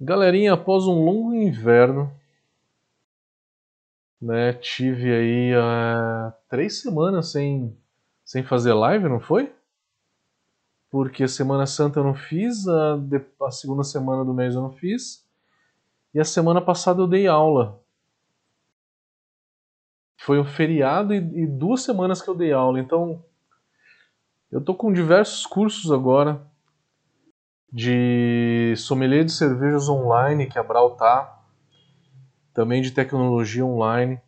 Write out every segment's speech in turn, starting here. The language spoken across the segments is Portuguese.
Galerinha, após um longo inverno, né, tive aí uh, três semanas sem, sem fazer live, não foi? Porque a Semana Santa eu não fiz, a, a segunda semana do mês eu não fiz, e a semana passada eu dei aula. Foi um feriado e, e duas semanas que eu dei aula, então eu tô com diversos cursos agora de sommelier de cervejas online que a Brau tá, também de tecnologia online.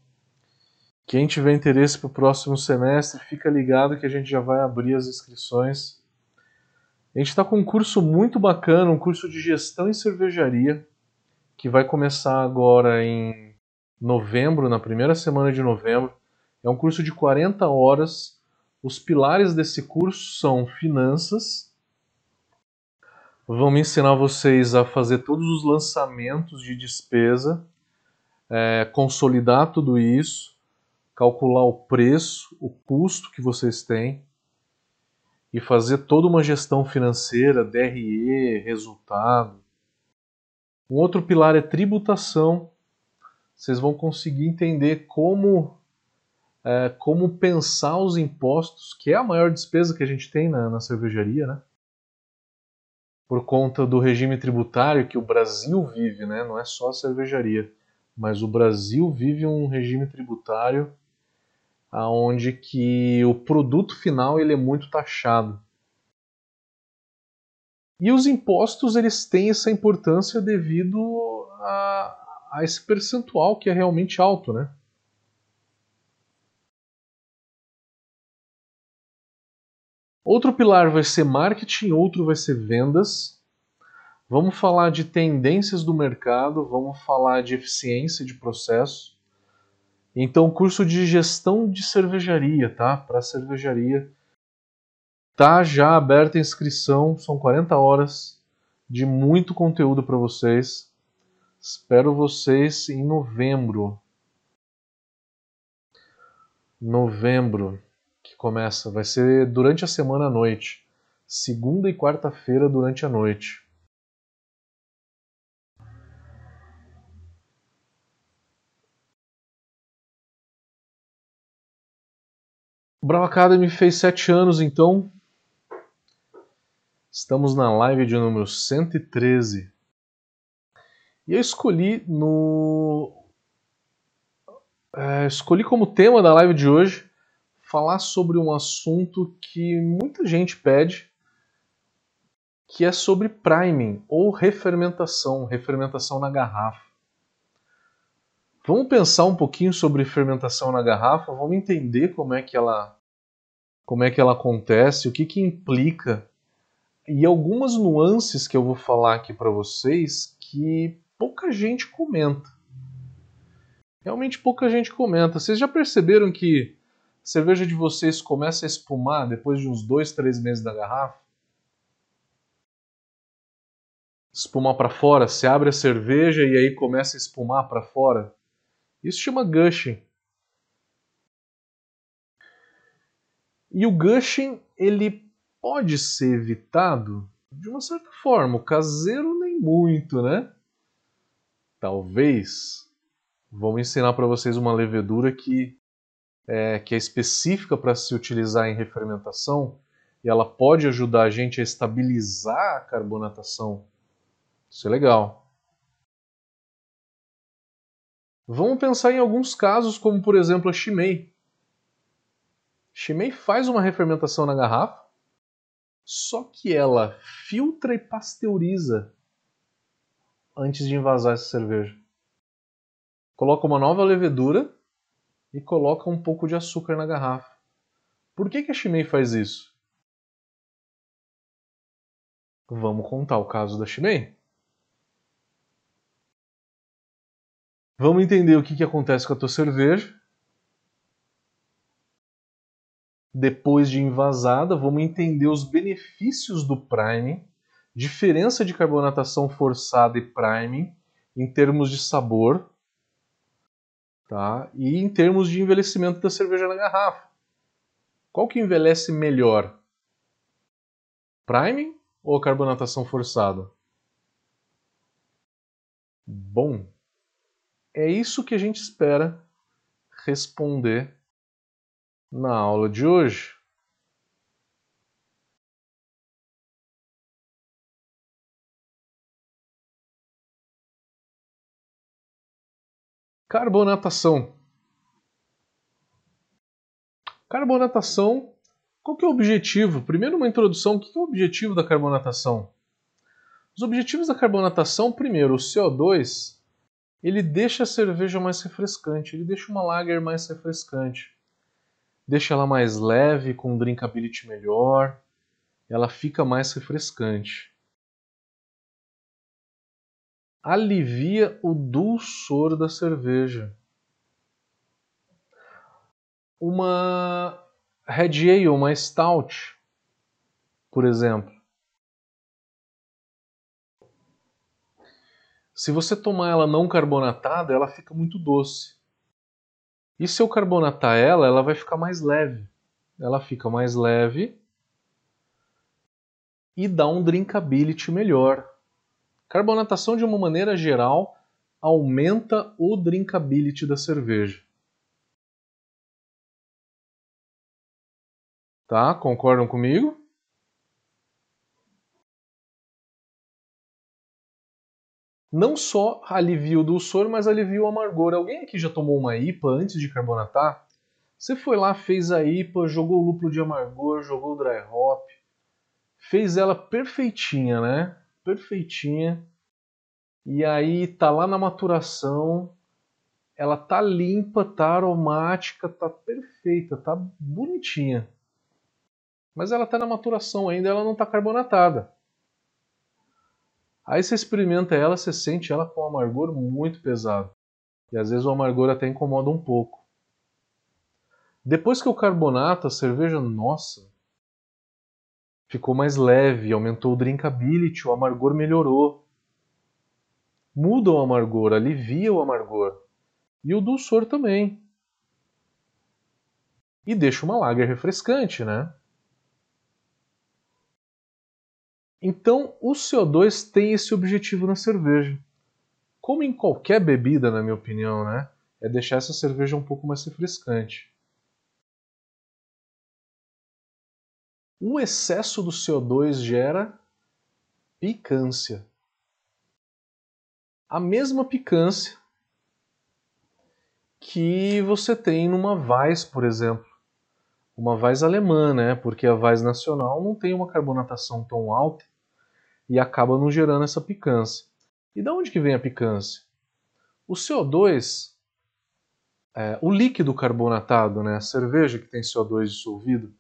Quem tiver interesse para o próximo semestre, fica ligado que a gente já vai abrir as inscrições. A gente está com um curso muito bacana, um curso de gestão em cervejaria, que vai começar agora em novembro, na primeira semana de novembro. É um curso de 40 horas. Os pilares desse curso são finanças, me ensinar vocês a fazer todos os lançamentos de despesa, é, consolidar tudo isso, calcular o preço, o custo que vocês têm e fazer toda uma gestão financeira, DRE, resultado. Um outro pilar é tributação. Vocês vão conseguir entender como é, como pensar os impostos, que é a maior despesa que a gente tem na, na cervejaria, né? Por conta do regime tributário que o Brasil vive, né? não é só a cervejaria, mas o Brasil vive um regime tributário aonde que o produto final ele é muito taxado. E os impostos eles têm essa importância devido a, a esse percentual que é realmente alto, né? Outro pilar vai ser marketing, outro vai ser vendas. Vamos falar de tendências do mercado, vamos falar de eficiência de processo. Então, curso de gestão de cervejaria, tá? Para cervejaria. Tá já aberta a inscrição, são 40 horas de muito conteúdo para vocês. Espero vocês em novembro. Novembro que começa. Vai ser durante a semana à noite. Segunda e quarta-feira durante a noite. O Bravo Academy fez sete anos, então estamos na live de número 113. E eu escolhi no. É, escolhi como tema da live de hoje falar sobre um assunto que muita gente pede, que é sobre priming ou refermentação, refermentação na garrafa. Vamos pensar um pouquinho sobre fermentação na garrafa, vamos entender como é que ela como é que ela acontece, o que que implica e algumas nuances que eu vou falar aqui para vocês que pouca gente comenta. Realmente pouca gente comenta. Vocês já perceberam que cerveja de vocês começa a espumar depois de uns dois, três meses da garrafa? Espumar para fora, se abre a cerveja e aí começa a espumar para fora. Isso chama gushing. E o gushing ele pode ser evitado de uma certa forma. O caseiro nem muito, né? Talvez. Vamos ensinar para vocês uma levedura que é, que é específica para se utilizar em refermentação e ela pode ajudar a gente a estabilizar a carbonatação. Isso é legal. Vamos pensar em alguns casos, como por exemplo a Chimay. Chimay faz uma refermentação na garrafa, só que ela filtra e pasteuriza antes de envasar essa cerveja. Coloca uma nova levedura e coloca um pouco de açúcar na garrafa. Por que, que a Chimay faz isso? Vamos contar o caso da Chimay? Vamos entender o que, que acontece com a tua cerveja. Depois de envasada, vamos entender os benefícios do priming, diferença de carbonatação forçada e priming em termos de sabor Tá? E em termos de envelhecimento da cerveja na garrafa. Qual que envelhece melhor? Priming ou carbonatação forçada? Bom, é isso que a gente espera responder na aula de hoje. Carbonatação. Carbonatação, qual que é o objetivo? Primeiro uma introdução, o que é o objetivo da carbonatação? Os objetivos da carbonatação, primeiro, o CO2, ele deixa a cerveja mais refrescante, ele deixa uma lager mais refrescante. Deixa ela mais leve, com drinkability melhor, ela fica mais refrescante. Alivia o dulçor da cerveja uma Red Ale, uma Stout, por exemplo. Se você tomar ela não carbonatada, ela fica muito doce. E se eu carbonatar ela, ela vai ficar mais leve. Ela fica mais leve e dá um drinkability melhor. Carbonatação, de uma maneira geral, aumenta o drinkability da cerveja. Tá? Concordam comigo? Não só alivia o dulçor, mas alivia o amargor. Alguém aqui já tomou uma IPA antes de carbonatar? Você foi lá, fez a IPA, jogou o lúpulo de amargor, jogou o dry hop, fez ela perfeitinha, né? Perfeitinha. E aí tá lá na maturação, ela tá limpa, tá aromática, tá perfeita, tá bonitinha mas ela está na maturação ainda, ela não está carbonatada. Aí você experimenta ela, você sente ela com um amargor muito pesado. E às vezes o amargor até incomoda um pouco. Depois que o carbonato, a cerveja, nossa, ficou mais leve, aumentou o drinkability, o amargor melhorou. Muda o amargor, alivia o amargor. E o dulçor também. E deixa uma lager refrescante, né? Então, o CO2 tem esse objetivo na cerveja. Como em qualquer bebida, na minha opinião, né? É deixar essa cerveja um pouco mais refrescante. O excesso do CO2 gera picância. A mesma picância que você tem numa Weiss, por exemplo uma Weiss alemã, né? Porque a Weiss nacional não tem uma carbonatação tão alta e acaba não gerando essa picância. E da onde que vem a picância? O CO2, é, o líquido carbonatado, né, a cerveja que tem CO2 dissolvido,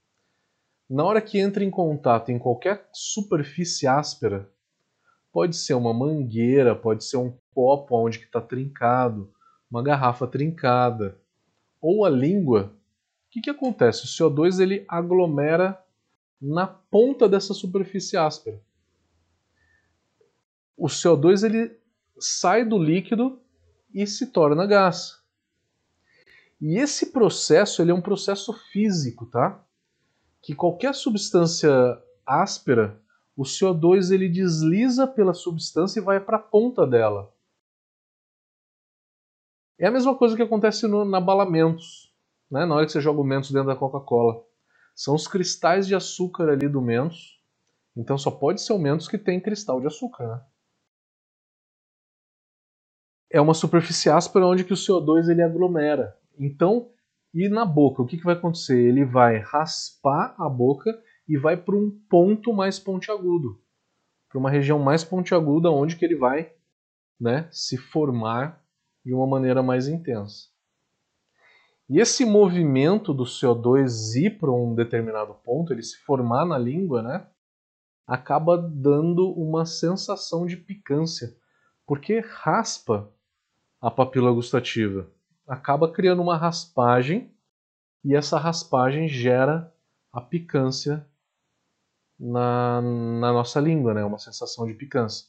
na hora que entra em contato em qualquer superfície áspera, pode ser uma mangueira, pode ser um copo onde está trincado, uma garrafa trincada, ou a língua, que, que acontece? O CO2 ele aglomera na ponta dessa superfície áspera. O CO2 ele sai do líquido e se torna gás. E esse processo ele é um processo físico, tá? Que qualquer substância áspera, o CO2 ele desliza pela substância e vai para a ponta dela. É a mesma coisa que acontece no, na balamentos né, na hora que você joga o Mentos dentro da Coca-Cola. São os cristais de açúcar ali do Mentos. Então só pode ser o Mentos que tem cristal de açúcar. Né? É uma superfície áspera onde que o CO2 ele aglomera. Então, e na boca, o que, que vai acontecer? Ele vai raspar a boca e vai para um ponto mais pontiagudo. Para uma região mais pontiaguda onde que ele vai né, se formar de uma maneira mais intensa. E esse movimento do CO2 ir para um determinado ponto, ele se formar na língua, né, acaba dando uma sensação de picância, porque raspa a papila gustativa. Acaba criando uma raspagem e essa raspagem gera a picância na, na nossa língua, né, uma sensação de picância.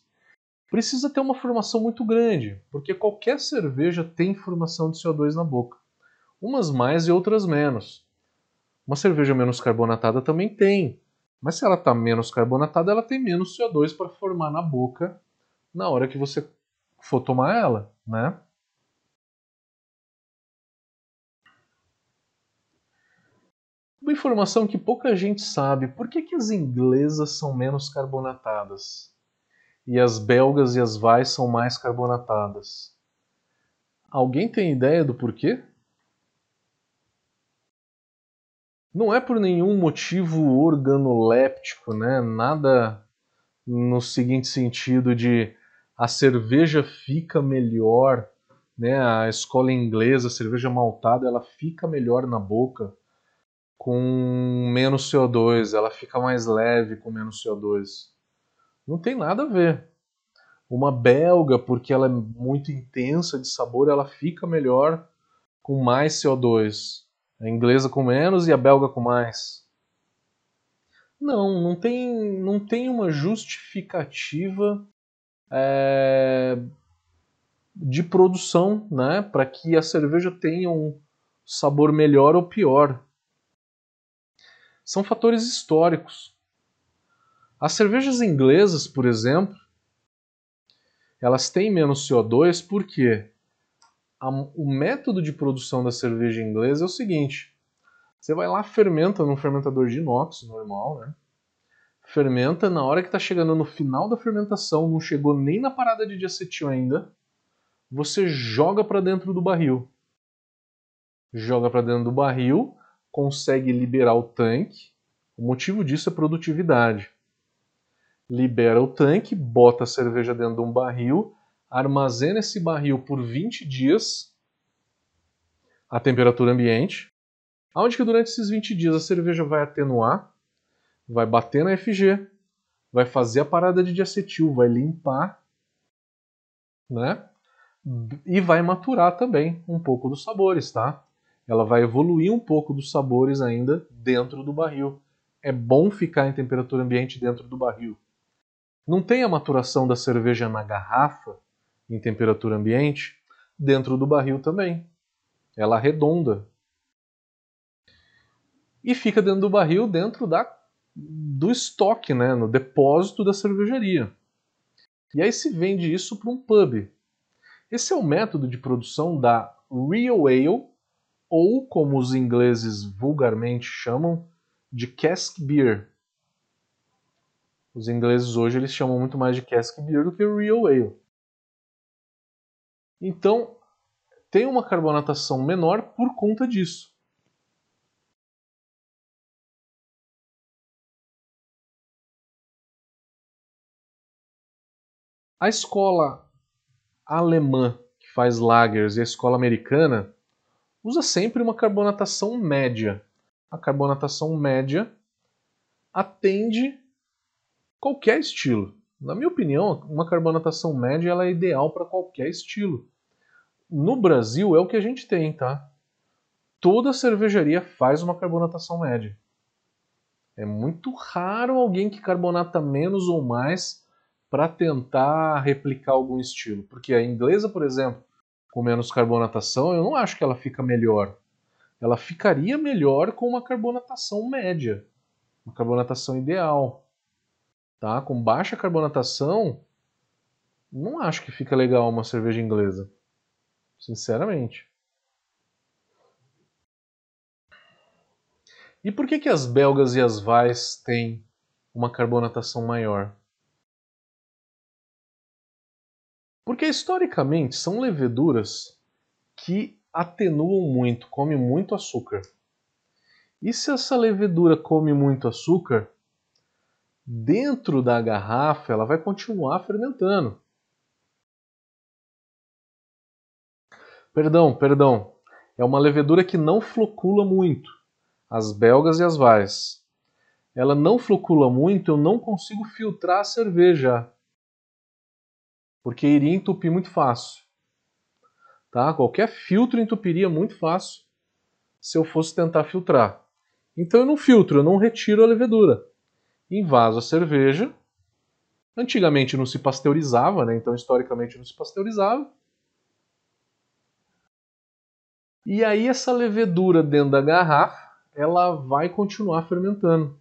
Precisa ter uma formação muito grande, porque qualquer cerveja tem formação de CO2 na boca umas mais e outras menos. Uma cerveja menos carbonatada também tem, mas se ela está menos carbonatada, ela tem menos CO2 para formar na boca na hora que você for tomar ela, né? Uma informação que pouca gente sabe: por que, que as inglesas são menos carbonatadas? E as belgas e as vais são mais carbonatadas? Alguém tem ideia do porquê? Não é por nenhum motivo organoléptico, né? Nada no seguinte sentido de a cerveja fica melhor, né? A escola inglesa, a cerveja maltada, ela fica melhor na boca com menos CO2, ela fica mais leve com menos CO2. Não tem nada a ver. Uma belga, porque ela é muito intensa de sabor, ela fica melhor com mais CO2. A inglesa com menos e a belga com mais. Não, não tem, não tem uma justificativa é, de produção né, para que a cerveja tenha um sabor melhor ou pior. São fatores históricos. As cervejas inglesas, por exemplo, elas têm menos CO2 porque a, o método de produção da cerveja inglesa é o seguinte: você vai lá, fermenta num fermentador de inox normal, né? Fermenta, na hora que está chegando no final da fermentação, não chegou nem na parada de diacetil ainda, você joga para dentro do barril. Joga para dentro do barril, consegue liberar o tanque. O motivo disso é produtividade. Libera o tanque, bota a cerveja dentro de um barril, armazena esse barril por 20 dias a temperatura ambiente, onde que durante esses 20 dias a cerveja vai atenuar, vai bater na FG, vai fazer a parada de diacetil, vai limpar, né? E vai maturar também um pouco dos sabores, tá? Ela vai evoluir um pouco dos sabores ainda dentro do barril. É bom ficar em temperatura ambiente dentro do barril. Não tem a maturação da cerveja na garrafa em temperatura ambiente, dentro do barril também. Ela arredonda. E fica dentro do barril, dentro da, do estoque, né, no depósito da cervejaria. E aí se vende isso para um pub. Esse é o método de produção da Real Ale, ou como os ingleses vulgarmente chamam, de cask beer. Os ingleses hoje eles chamam muito mais de cask beer do que real ale. Então, tem uma carbonatação menor por conta disso. A escola alemã que faz lagers e a escola americana usa sempre uma carbonatação média. A carbonatação média atende qualquer estilo. Na minha opinião, uma carbonatação média ela é ideal para qualquer estilo. No Brasil é o que a gente tem, tá? Toda cervejaria faz uma carbonatação média. É muito raro alguém que carbonata menos ou mais para tentar replicar algum estilo. Porque a inglesa, por exemplo, com menos carbonatação, eu não acho que ela fica melhor. Ela ficaria melhor com uma carbonatação média, uma carbonatação ideal tá? Com baixa carbonatação, não acho que fica legal uma cerveja inglesa. Sinceramente. E por que, que as belgas e as vais têm uma carbonatação maior? Porque historicamente são leveduras que atenuam muito, comem muito açúcar. E se essa levedura come muito açúcar, dentro da garrafa ela vai continuar fermentando. Perdão, perdão. É uma levedura que não flocula muito. As belgas e as vais. Ela não flocula muito, eu não consigo filtrar a cerveja. Porque iria entupir muito fácil. Tá? Qualquer filtro entupiria muito fácil se eu fosse tentar filtrar. Então eu não filtro, eu não retiro a levedura invasa a cerveja. Antigamente não se pasteurizava, né? então historicamente não se pasteurizava. E aí essa levedura dentro da garrafa, ela vai continuar fermentando.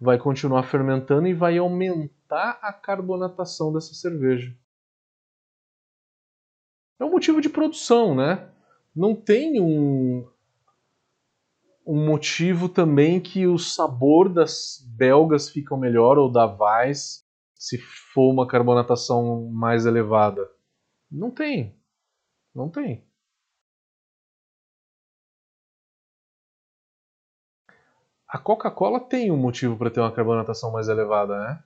Vai continuar fermentando e vai aumentar a carbonatação dessa cerveja. É um motivo de produção, né? Não tem um, um motivo também que o sabor das belgas fica melhor ou da Weiss se for uma carbonatação mais elevada. Não tem. Não tem. A Coca-Cola tem um motivo para ter uma carbonatação mais elevada, né?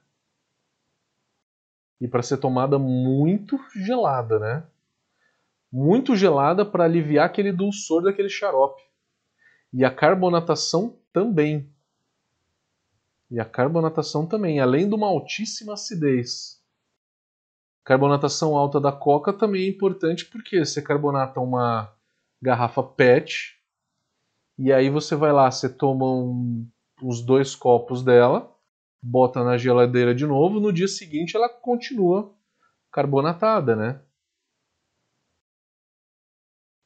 E para ser tomada muito gelada, né? Muito gelada para aliviar aquele dulçor daquele xarope. E a carbonatação também. E a carbonatação também, além de uma altíssima acidez. Carbonatação alta da coca também é importante porque você carbonata uma garrafa PET e aí você vai lá, você toma um, os dois copos dela, bota na geladeira de novo, no dia seguinte ela continua carbonatada, né?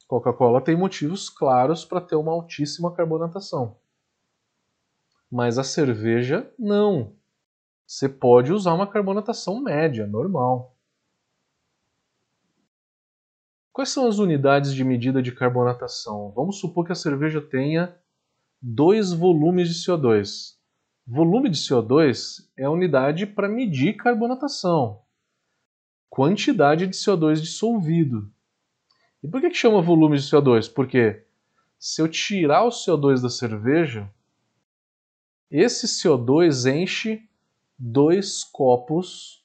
Coca-Cola tem motivos claros para ter uma altíssima carbonatação. Mas a cerveja, não. Você pode usar uma carbonatação média, normal. Quais são as unidades de medida de carbonatação? Vamos supor que a cerveja tenha dois volumes de CO2. Volume de CO2 é a unidade para medir carbonatação. Quantidade de CO2 dissolvido. E por que, que chama volume de CO2? Porque se eu tirar o CO2 da cerveja, esse CO2 enche dois copos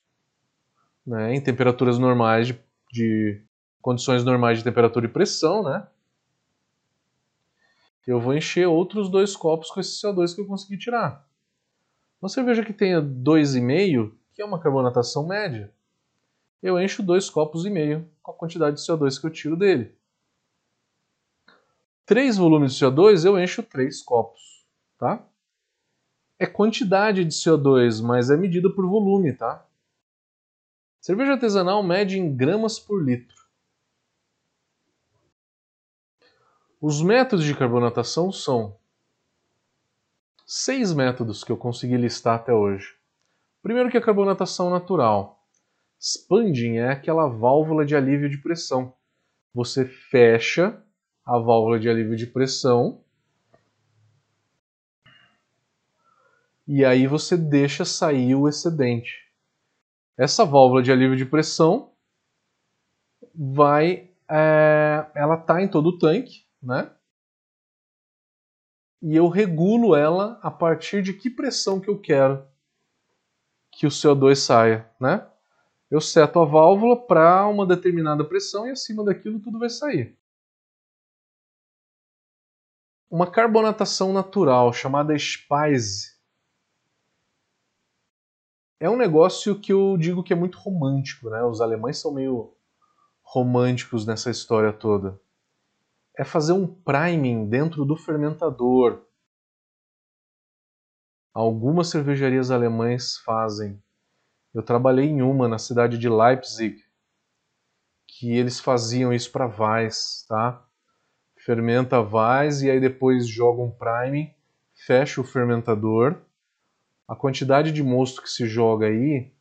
né, em temperaturas normais de, de condições normais de temperatura e pressão, né? Eu vou encher outros dois copos com esse CO2 que eu consegui tirar. Uma cerveja que tenha 2,5, que é uma carbonatação média, eu encho dois copos e meio com a quantidade de CO2 que eu tiro dele. Três volumes de CO2 eu encho três copos, tá? é quantidade de CO2, mas é medida por volume, tá? Cerveja artesanal mede em gramas por litro. Os métodos de carbonatação são seis métodos que eu consegui listar até hoje. Primeiro que é a carbonatação natural. Spanding é aquela válvula de alívio de pressão. Você fecha a válvula de alívio de pressão e aí você deixa sair o excedente. Essa válvula de alívio de pressão vai, é, ela está em todo o tanque, né? E eu regulo ela a partir de que pressão que eu quero que o CO2 saia, né? Eu seto a válvula para uma determinada pressão e acima daquilo tudo vai sair. Uma carbonatação natural chamada Speise é um negócio que eu digo que é muito romântico, né? Os alemães são meio românticos nessa história toda. É fazer um priming dentro do fermentador. Algumas cervejarias alemães fazem. Eu trabalhei em uma na cidade de Leipzig, que eles faziam isso para Weiss, tá? Fermenta Weiss e aí depois joga um priming, fecha o fermentador a quantidade de mosto que se joga aí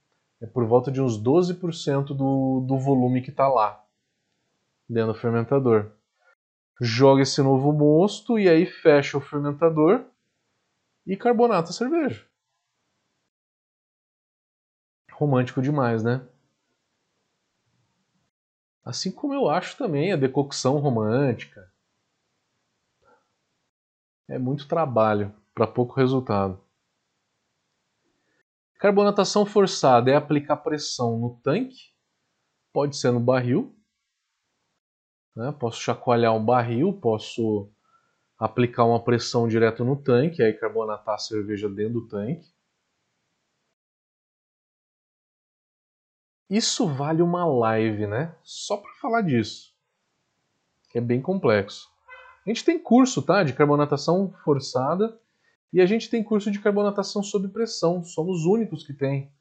é por volta de uns 12% do, do volume que está lá dentro do fermentador. Joga esse novo mosto e aí fecha o fermentador e carbonata a cerveja. Romântico demais, né? Assim como eu acho também a decocção romântica. É muito trabalho para pouco resultado. Carbonatação forçada é aplicar pressão no tanque, pode ser no barril. Né? Posso chacoalhar um barril, posso aplicar uma pressão direto no tanque, aí carbonatar a cerveja dentro do tanque. Isso vale uma live, né? Só para falar disso, que é bem complexo. A gente tem curso, tá, de carbonatação forçada e a gente tem curso de carbonatação sob pressão. Somos os únicos que tem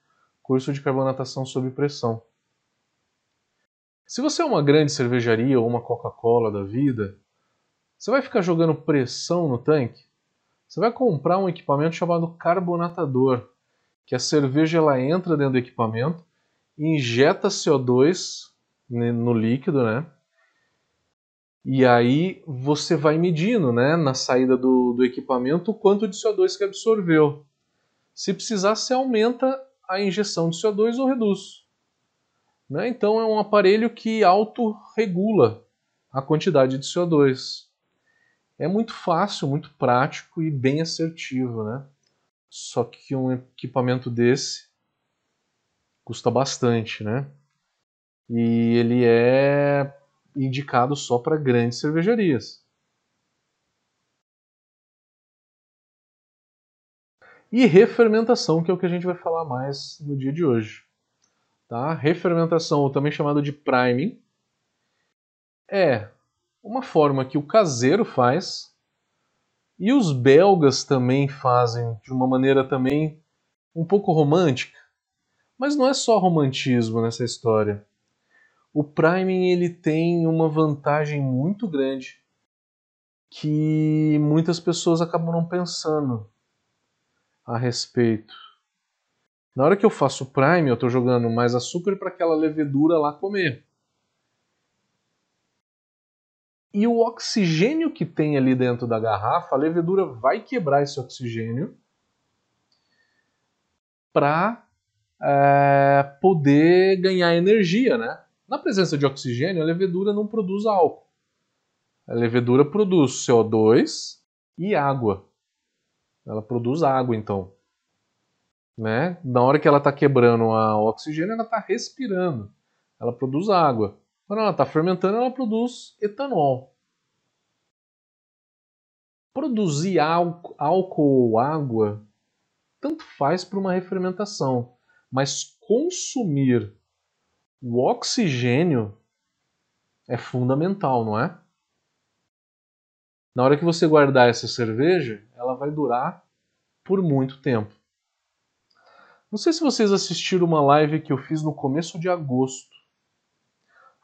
curso de carbonatação sob pressão. Se você é uma grande cervejaria ou uma Coca-Cola da vida, você vai ficar jogando pressão no tanque? Você vai comprar um equipamento chamado carbonatador, que a cerveja ela entra dentro do equipamento, injeta CO2 no líquido, né? E aí você vai medindo né, na saída do, do equipamento o quanto de CO2 que absorveu. Se precisar, você aumenta a injeção de CO2 ou reduz. Né? Então é um aparelho que autorregula a quantidade de CO2. É muito fácil, muito prático e bem assertivo. Né? Só que um equipamento desse custa bastante, né? E ele é indicado só para grandes cervejarias. E refermentação, que é o que a gente vai falar mais no dia de hoje. Tá? Refermentação, ou também chamado de priming, é uma forma que o caseiro faz e os belgas também fazem de uma maneira também um pouco romântica. Mas não é só romantismo nessa história o priming ele tem uma vantagem muito grande que muitas pessoas acabam não pensando a respeito. Na hora que eu faço o prime, eu estou jogando mais açúcar para aquela levedura lá comer. E o oxigênio que tem ali dentro da garrafa, a levedura vai quebrar esse oxigênio para é, poder ganhar energia, né? Na presença de oxigênio, a levedura não produz álcool. A levedura produz CO2 e água. Ela produz água, então. Né? Na hora que ela está quebrando o oxigênio, ela está respirando. Ela produz água. Quando ela está fermentando, ela produz etanol. Produzir álcool ou água tanto faz para uma refermentação, mas consumir o oxigênio é fundamental, não é? Na hora que você guardar essa cerveja, ela vai durar por muito tempo. Não sei se vocês assistiram uma live que eu fiz no começo de agosto.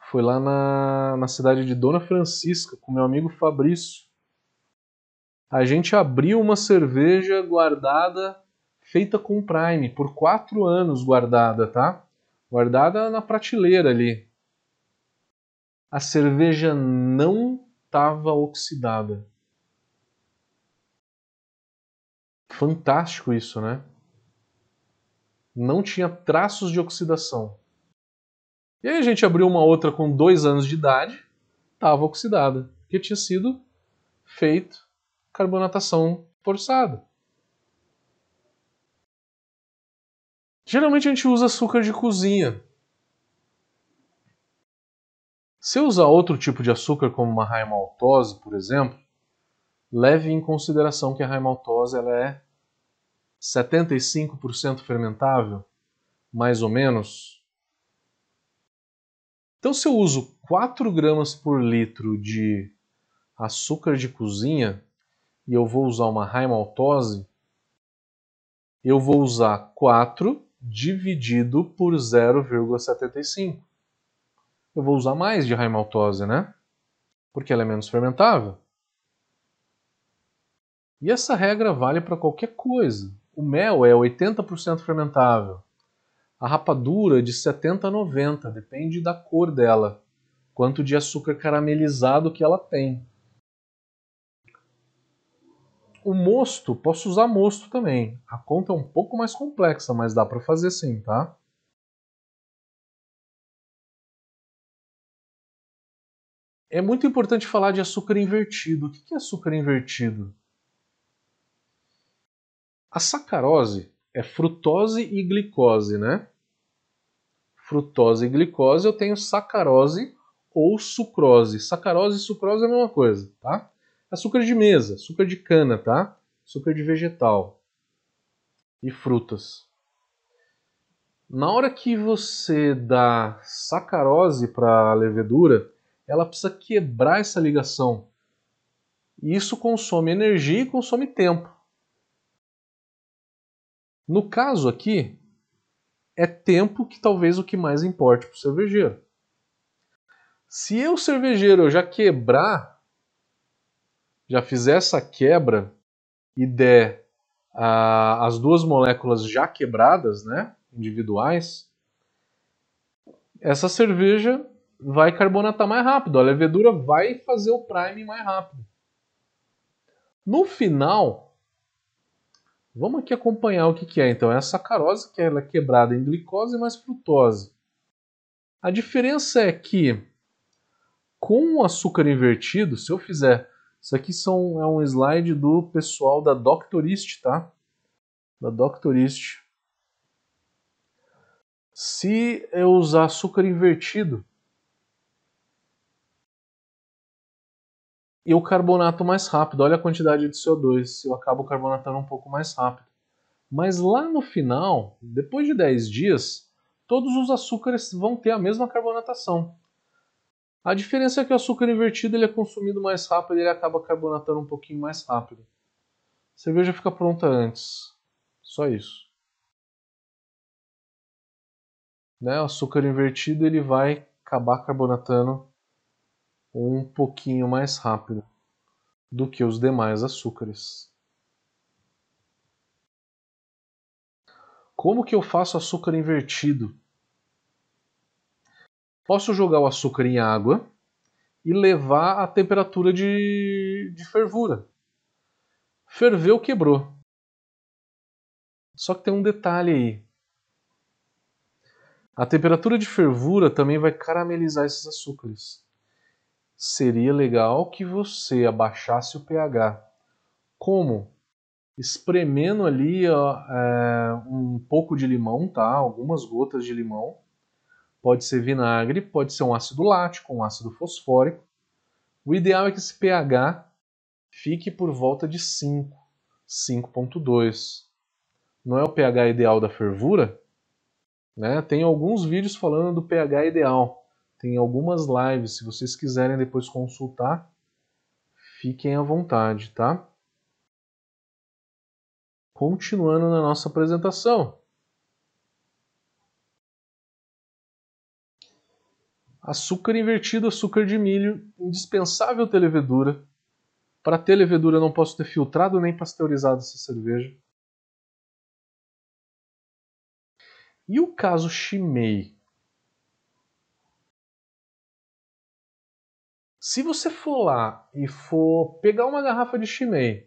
Foi lá na, na cidade de Dona Francisca, com meu amigo Fabrício. A gente abriu uma cerveja guardada, feita com Prime, por quatro anos guardada, tá? guardada na prateleira ali. A cerveja não estava oxidada. Fantástico isso, né? Não tinha traços de oxidação. E aí a gente abriu uma outra com dois anos de idade, estava oxidada, porque tinha sido feito carbonatação forçada. Geralmente a gente usa açúcar de cozinha. Se eu usar outro tipo de açúcar, como uma raimaltose, por exemplo, leve em consideração que a raimaltose ela é 75% fermentável, mais ou menos. Então, se eu uso 4 gramas por litro de açúcar de cozinha e eu vou usar uma raimaltose, eu vou usar 4 dividido por 0,75. Eu vou usar mais de raimaltose, né? Porque ela é menos fermentável. E essa regra vale para qualquer coisa. O mel é 80% fermentável. A rapadura é de 70 a 90, depende da cor dela, quanto de açúcar caramelizado que ela tem. O mosto, posso usar mosto também. A conta é um pouco mais complexa, mas dá para fazer sim, tá? É muito importante falar de açúcar invertido. O que é açúcar invertido? A sacarose é frutose e glicose, né? Frutose e glicose, eu tenho sacarose ou sucrose. Sacarose e sucrose é a mesma coisa, tá? Açúcar de mesa, açúcar de cana, tá? Açúcar de vegetal e frutas. Na hora que você dá sacarose para a levedura, ela precisa quebrar essa ligação. E isso consome energia e consome tempo. No caso aqui, é tempo que talvez o que mais importe para o cervejeiro. Se eu, cervejeiro, já quebrar já fizer essa quebra e der a, as duas moléculas já quebradas, né, individuais, essa cerveja vai carbonatar mais rápido, a levedura vai fazer o prime mais rápido. No final, vamos aqui acompanhar o que, que é. Então, é a sacarose, que ela é quebrada em glicose mais frutose. A diferença é que com o açúcar invertido, se eu fizer. Isso aqui são, é um slide do pessoal da Doctorist, tá? Da Doctorist. Se eu usar açúcar invertido, eu carbonato mais rápido. Olha a quantidade de CO2, eu acabo carbonatando um pouco mais rápido. Mas lá no final, depois de 10 dias, todos os açúcares vão ter a mesma carbonatação. A diferença é que o açúcar invertido ele é consumido mais rápido e ele acaba carbonatando um pouquinho mais rápido. A cerveja fica pronta antes. Só isso. Né? O açúcar invertido ele vai acabar carbonatando um pouquinho mais rápido do que os demais açúcares. Como que eu faço açúcar invertido? Posso jogar o açúcar em água e levar a temperatura de, de fervura. Ferveu, quebrou. Só que tem um detalhe aí. A temperatura de fervura também vai caramelizar esses açúcares. Seria legal que você abaixasse o pH. Como? Espremendo ali ó, é, um pouco de limão, tá? Algumas gotas de limão Pode ser vinagre, pode ser um ácido lático, um ácido fosfórico. O ideal é que esse pH fique por volta de 5, 5.2. Não é o pH ideal da fervura? Né? Tem alguns vídeos falando do pH ideal. Tem algumas lives, se vocês quiserem depois consultar, fiquem à vontade, tá? Continuando na nossa apresentação. Açúcar invertido, açúcar de milho, indispensável ter levedura. Para ter levedura não posso ter filtrado nem pasteurizado essa cerveja. E o caso Chimay? Se você for lá e for pegar uma garrafa de Chimay,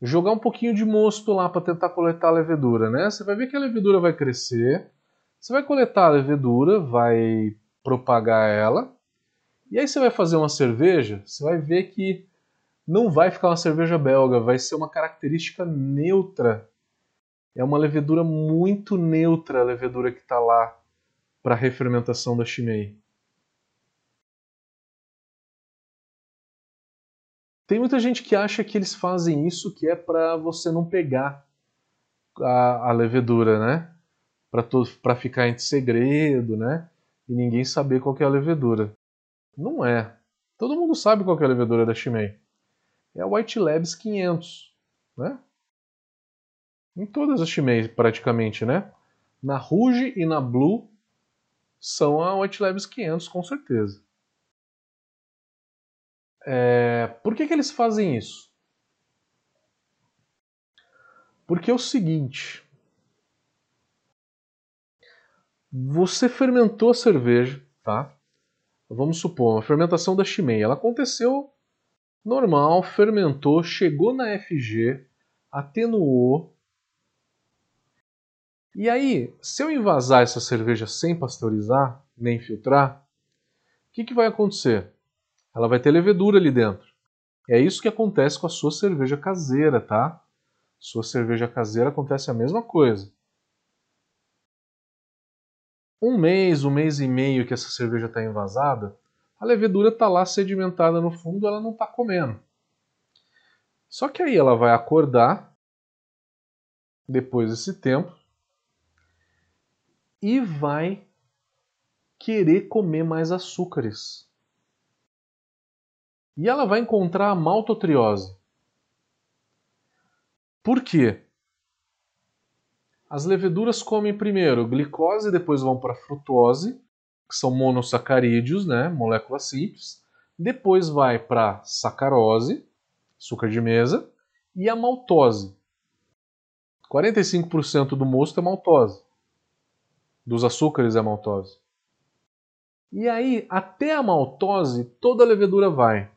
jogar um pouquinho de mosto lá para tentar coletar a levedura, né? Você vai ver que a levedura vai crescer. Você vai coletar a levedura, vai propagar ela. E aí você vai fazer uma cerveja, você vai ver que não vai ficar uma cerveja belga, vai ser uma característica neutra. É uma levedura muito neutra a levedura que está lá para a refermentação da Chimay. Tem muita gente que acha que eles fazem isso que é para você não pegar a, a levedura, né? Para ficar em segredo, né? e ninguém saber qual é a levedura. Não é. Todo mundo sabe qual é a levedura da Chimay. É a White Labs 500, né? Em todas as Chimay, praticamente, né? Na Rouge e na Blue são a White Labs 500, com certeza. É... Por que, que eles fazem isso? Porque é o seguinte, Você fermentou a cerveja, tá? Vamos supor, a fermentação da Chimay, ela aconteceu normal, fermentou, chegou na FG, atenuou. E aí, se eu envasar essa cerveja sem pasteurizar, nem filtrar, o que, que vai acontecer? Ela vai ter levedura ali dentro. É isso que acontece com a sua cerveja caseira, tá? Sua cerveja caseira acontece a mesma coisa um mês, um mês e meio que essa cerveja está envasada, a levedura está lá sedimentada no fundo, ela não está comendo. Só que aí ela vai acordar depois desse tempo e vai querer comer mais açúcares. E ela vai encontrar a maltotriose. Por quê? As leveduras comem primeiro glicose, depois vão para frutose, que são monossacarídeos, né, moléculas simples. Depois vai para sacarose, açúcar de mesa, e a maltose. 45% do mosto é maltose. Dos açúcares é maltose. E aí, até a maltose, toda a levedura vai.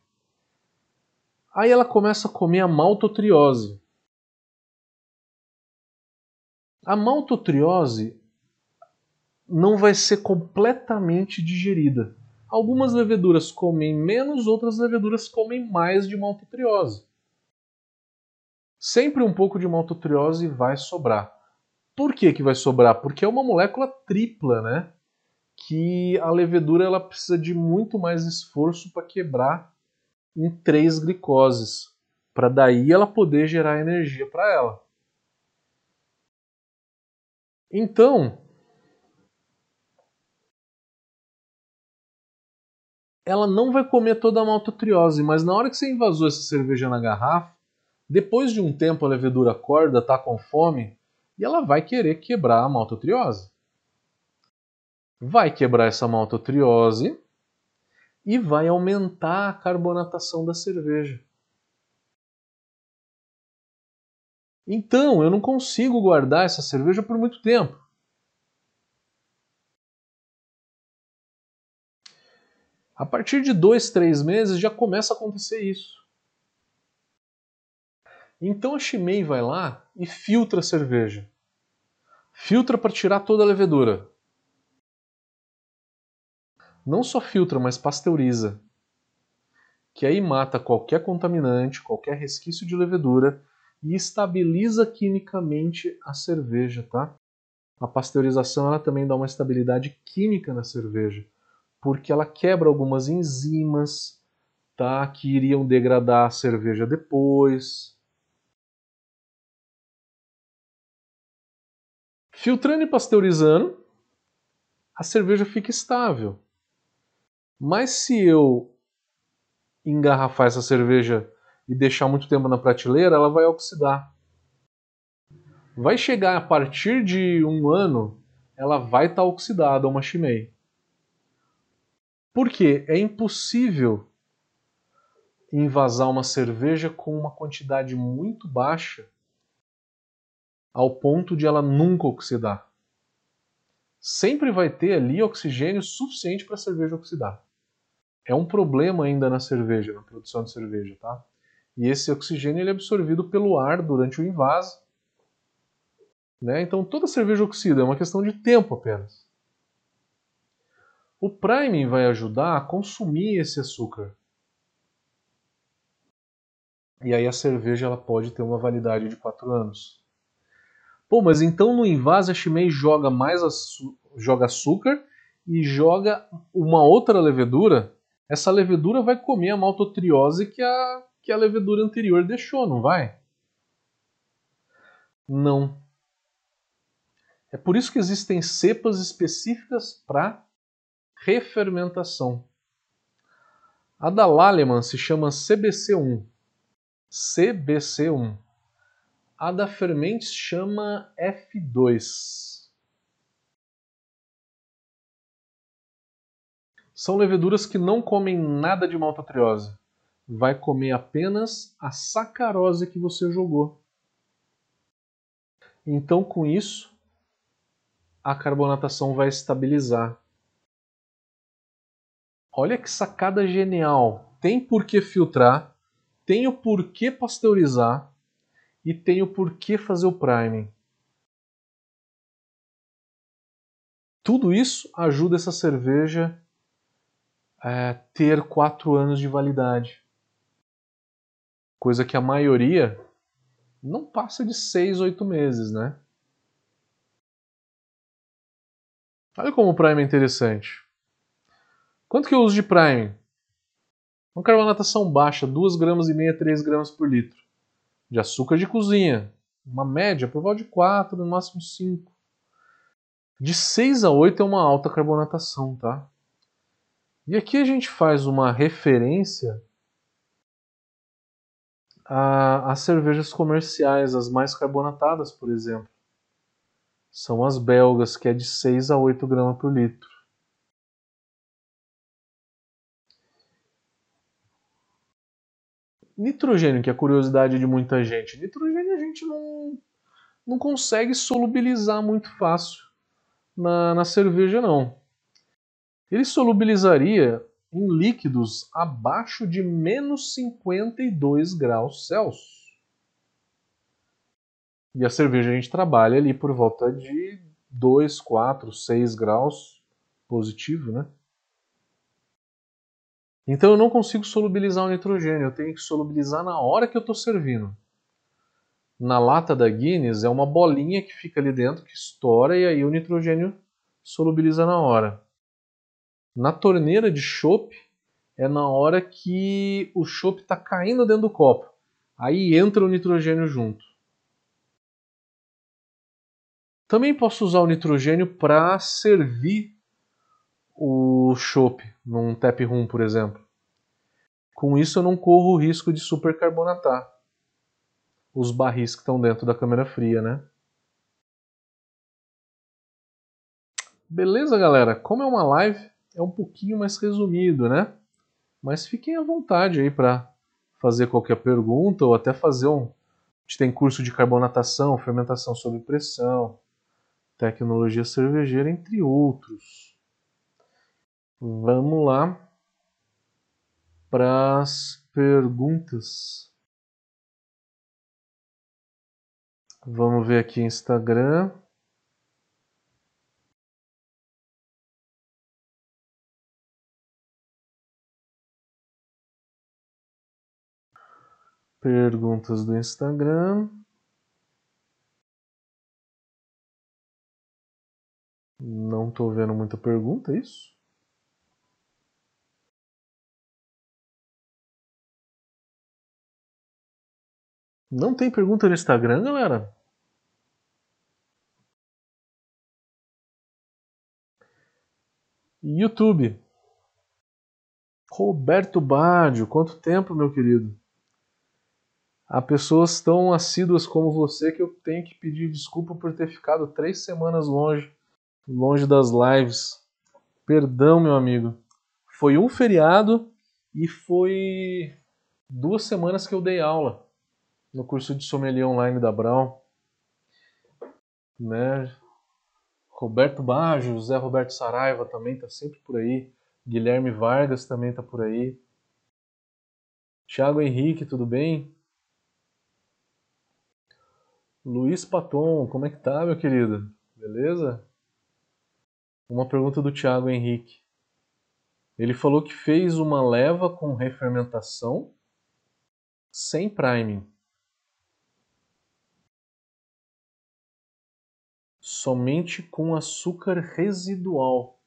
Aí ela começa a comer a maltotriose. A maltotriose não vai ser completamente digerida. Algumas leveduras comem menos, outras leveduras comem mais de maltotriose. Sempre um pouco de maltotriose vai sobrar. Por que, que vai sobrar? Porque é uma molécula tripla, né? Que a levedura ela precisa de muito mais esforço para quebrar em três glicoses, para daí ela poder gerar energia para ela. Então, ela não vai comer toda a maltotriose, mas na hora que você invasou essa cerveja na garrafa, depois de um tempo a levedura acorda, tá com fome, e ela vai querer quebrar a maltotriose. Vai quebrar essa maltotriose e vai aumentar a carbonatação da cerveja. Então, eu não consigo guardar essa cerveja por muito tempo. A partir de dois, três meses já começa a acontecer isso. Então a Shimei vai lá e filtra a cerveja. Filtra para tirar toda a levedura. Não só filtra, mas pasteuriza. Que aí mata qualquer contaminante, qualquer resquício de levedura e estabiliza quimicamente a cerveja, tá? A pasteurização ela também dá uma estabilidade química na cerveja porque ela quebra algumas enzimas, tá, que iriam degradar a cerveja depois. Filtrando e pasteurizando, a cerveja fica estável. Mas se eu engarrafar essa cerveja e deixar muito tempo na prateleira, ela vai oxidar. Vai chegar a partir de um ano, ela vai estar tá oxidada, uma chimei. Porque é impossível invasar uma cerveja com uma quantidade muito baixa ao ponto de ela nunca oxidar. Sempre vai ter ali oxigênio suficiente para a cerveja oxidar. É um problema ainda na cerveja, na produção de cerveja, tá? E esse oxigênio ele é absorvido pelo ar durante o invase. Né? Então toda cerveja oxida, é uma questão de tempo apenas. O priming vai ajudar a consumir esse açúcar. E aí a cerveja ela pode ter uma validade de 4 anos. Pô, mas então no invase a Chimay joga mais joga açúcar e joga uma outra levedura. Essa levedura vai comer a maltotriose que a, que a levedura anterior deixou, não vai? Não. É por isso que existem cepas específicas para refermentação. A da Lallemand se chama CBC1. CBC1. A da Fermentes chama F2. São leveduras que não comem nada de maltotriose. Vai comer apenas a sacarose que você jogou. Então, com isso, a carbonatação vai estabilizar. Olha que sacada genial. Tem por que filtrar, tem o porquê pasteurizar e tem o porquê fazer o priming. Tudo isso ajuda essa cerveja a ter 4 anos de validade. Coisa que a maioria não passa de 6, 8 meses, né? Olha como o Prime é interessante. Quanto que eu uso de Prime? Uma carbonatação baixa, 2 gramas e meia, 3 gramas por litro. De açúcar de cozinha, uma média, por volta de 4, no máximo 5. De 6 a 8 é uma alta carbonatação, tá? E aqui a gente faz uma referência às cervejas comerciais, as mais carbonatadas, por exemplo. São as belgas, que é de 6 a 8 gramas por litro. Nitrogênio, que é a curiosidade de muita gente. Nitrogênio a gente não, não consegue solubilizar muito fácil na, na cerveja, não. Ele solubilizaria em líquidos abaixo de menos 52 graus Celsius. E a cerveja a gente trabalha ali por volta de 2, 4, 6 graus positivo, né? Então eu não consigo solubilizar o nitrogênio, eu tenho que solubilizar na hora que eu estou servindo. Na lata da Guinness é uma bolinha que fica ali dentro, que estoura e aí o nitrogênio solubiliza na hora. Na torneira de chopp é na hora que o chopp está caindo dentro do copo. Aí entra o nitrogênio junto. Também posso usar o nitrogênio para servir o chopp num tap room, por exemplo. Com isso eu não corro o risco de supercarbonatar os barris que estão dentro da câmera fria, né? Beleza, galera? Como é uma live, é um pouquinho mais resumido, né? Mas fiquem à vontade aí para fazer qualquer pergunta ou até fazer um. A gente tem curso de carbonatação, fermentação sob pressão, tecnologia cervejeira, entre outros. Vamos lá para as perguntas. Vamos ver aqui Instagram. Perguntas do Instagram. Não estou vendo muita pergunta, é isso? Não tem pergunta no Instagram, galera? YouTube. Roberto Baggio, quanto tempo, meu querido? Há pessoas tão assíduas como você que eu tenho que pedir desculpa por ter ficado três semanas longe, longe das lives. Perdão, meu amigo. Foi um feriado e foi duas semanas que eu dei aula no curso de sommelier online da Brown. Né? Roberto Baggio, José Roberto Saraiva também está sempre por aí. Guilherme Vargas também está por aí. Thiago Henrique, tudo bem? Luiz Paton, como é que tá, meu querido? Beleza? Uma pergunta do Thiago Henrique. Ele falou que fez uma leva com refermentação sem priming. somente com açúcar residual.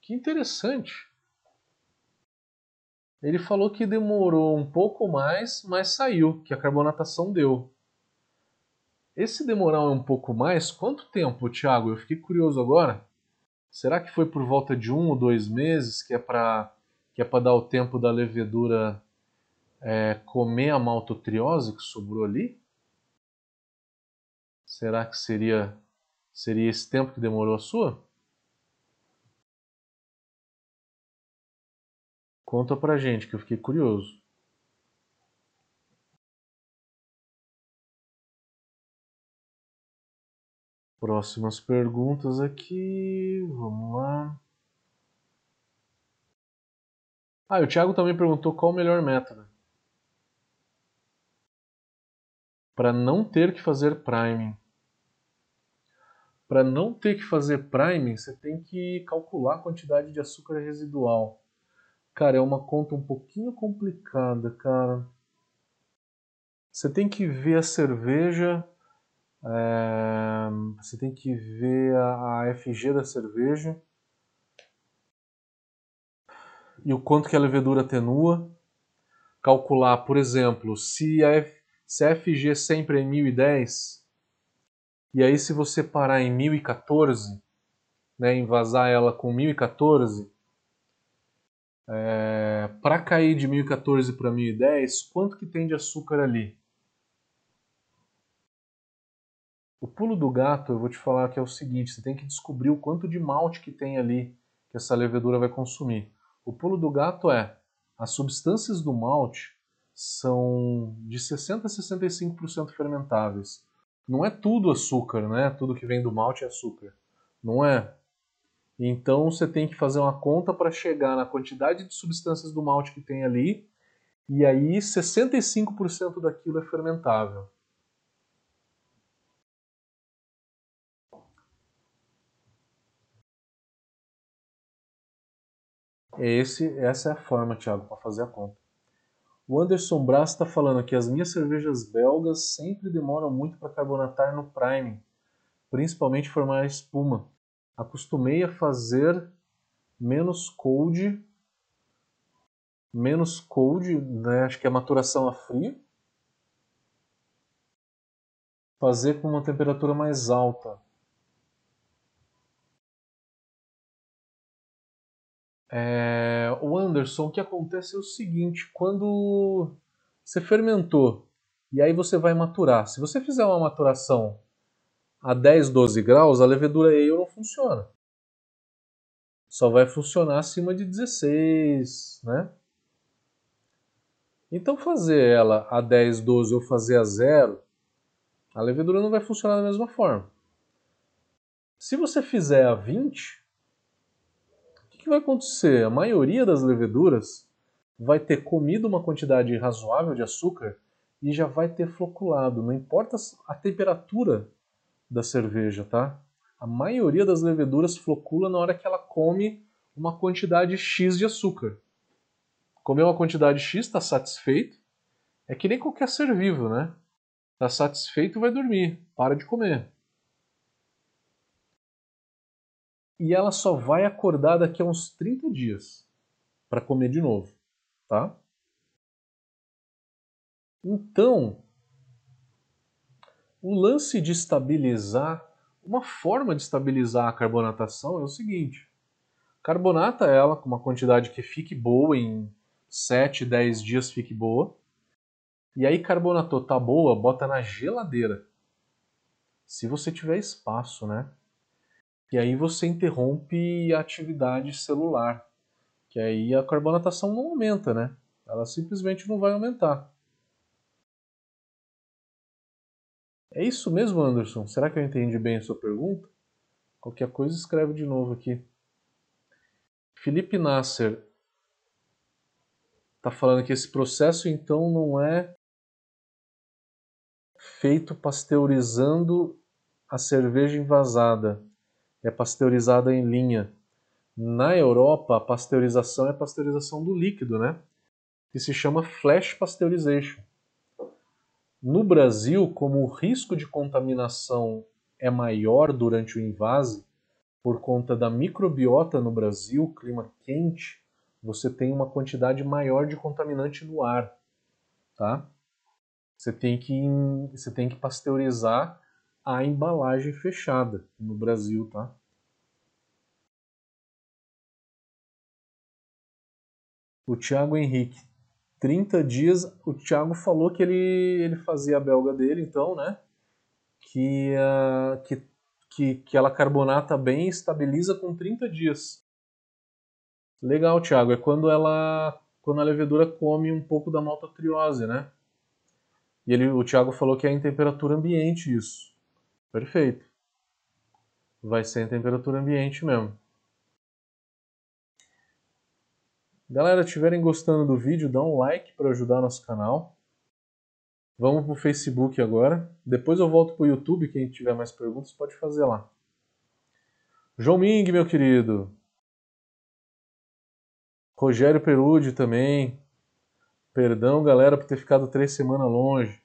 Que interessante. Ele falou que demorou um pouco mais, mas saiu, que a carbonatação deu. Esse demorar um pouco mais, quanto tempo, Thiago? Eu fiquei curioso agora. Será que foi por volta de um ou dois meses, que é para que é para dar o tempo da levedura é, comer a maltotriose que sobrou ali? Será que seria Seria esse tempo que demorou a sua? Conta pra gente, que eu fiquei curioso. Próximas perguntas aqui. Vamos lá. Ah, o Thiago também perguntou qual o melhor método. Para não ter que fazer priming para não ter que fazer priming, você tem que calcular a quantidade de açúcar residual. Cara, é uma conta um pouquinho complicada, cara. Você tem que ver a cerveja, é... você tem que ver a, a FG da cerveja e o quanto que a levedura atenua. Calcular, por exemplo, se a, F... se a FG sempre é 1010, e aí, se você parar em 1014, né, envasar ela com 1014, é, para cair de 1014 para 1010, quanto que tem de açúcar ali? O pulo do gato, eu vou te falar que é o seguinte, você tem que descobrir o quanto de malte que tem ali que essa levedura vai consumir. O pulo do gato é, as substâncias do malte são de 60 a 65% fermentáveis não é tudo açúcar, né? Tudo que vem do malte é açúcar. Não é. Então você tem que fazer uma conta para chegar na quantidade de substâncias do malte que tem ali, e aí 65% daquilo é fermentável. Esse, essa é a forma, Thiago, para fazer a conta. O Anderson Brás está falando que as minhas cervejas belgas sempre demoram muito para carbonatar no prime, principalmente formar espuma. Acostumei a fazer menos cold, menos cold, né, acho que é maturação a frio, fazer com uma temperatura mais alta. É, o Anderson, o que acontece é o seguinte: quando você fermentou e aí você vai maturar, se você fizer uma maturação a 10, 12 graus, a levedura ale não funciona. Só vai funcionar acima de 16, né? Então fazer ela a 10, 12 ou fazer a zero, a levedura não vai funcionar da mesma forma. Se você fizer a 20, que vai acontecer? A maioria das leveduras vai ter comido uma quantidade razoável de açúcar e já vai ter floculado. Não importa a temperatura da cerveja, tá? A maioria das leveduras flocula na hora que ela come uma quantidade X de açúcar. Comeu uma quantidade X, está satisfeito. É que nem qualquer ser vivo, né? Está satisfeito, vai dormir. Para de comer. E ela só vai acordar daqui a uns 30 dias para comer de novo, tá? Então, o lance de estabilizar, uma forma de estabilizar a carbonatação é o seguinte: carbonata ela com uma quantidade que fique boa em 7, 10 dias fique boa. E aí carbonatou, tá boa, bota na geladeira. Se você tiver espaço, né? E aí você interrompe a atividade celular, que aí a carbonatação não aumenta, né? Ela simplesmente não vai aumentar. É isso mesmo, Anderson? Será que eu entendi bem a sua pergunta? Qualquer coisa escreve de novo aqui. Felipe Nasser está falando que esse processo então não é feito pasteurizando a cerveja envasada é pasteurizada em linha. Na Europa, a pasteurização é pasteurização do líquido, né? Que se chama flash pasteurization. No Brasil, como o risco de contaminação é maior durante o invase, por conta da microbiota no Brasil, clima quente, você tem uma quantidade maior de contaminante no ar, tá? Você tem que, você tem que pasteurizar a embalagem fechada no Brasil, tá? O Thiago Henrique, 30 dias. O Thiago falou que ele, ele fazia a belga dele, então, né? Que, uh, que, que, que ela carbonata bem e estabiliza com 30 dias. Legal, Thiago. É quando ela quando a levedura come um pouco da maltotriose, né? E ele, o Thiago falou que é em temperatura ambiente isso. Perfeito. Vai ser em temperatura ambiente mesmo. Galera, estiverem gostando do vídeo, dá um like para ajudar nosso canal. Vamos pro Facebook agora. Depois eu volto pro YouTube, quem tiver mais perguntas pode fazer lá. João Ming, meu querido. Rogério Perude também. Perdão, galera, por ter ficado três semanas longe.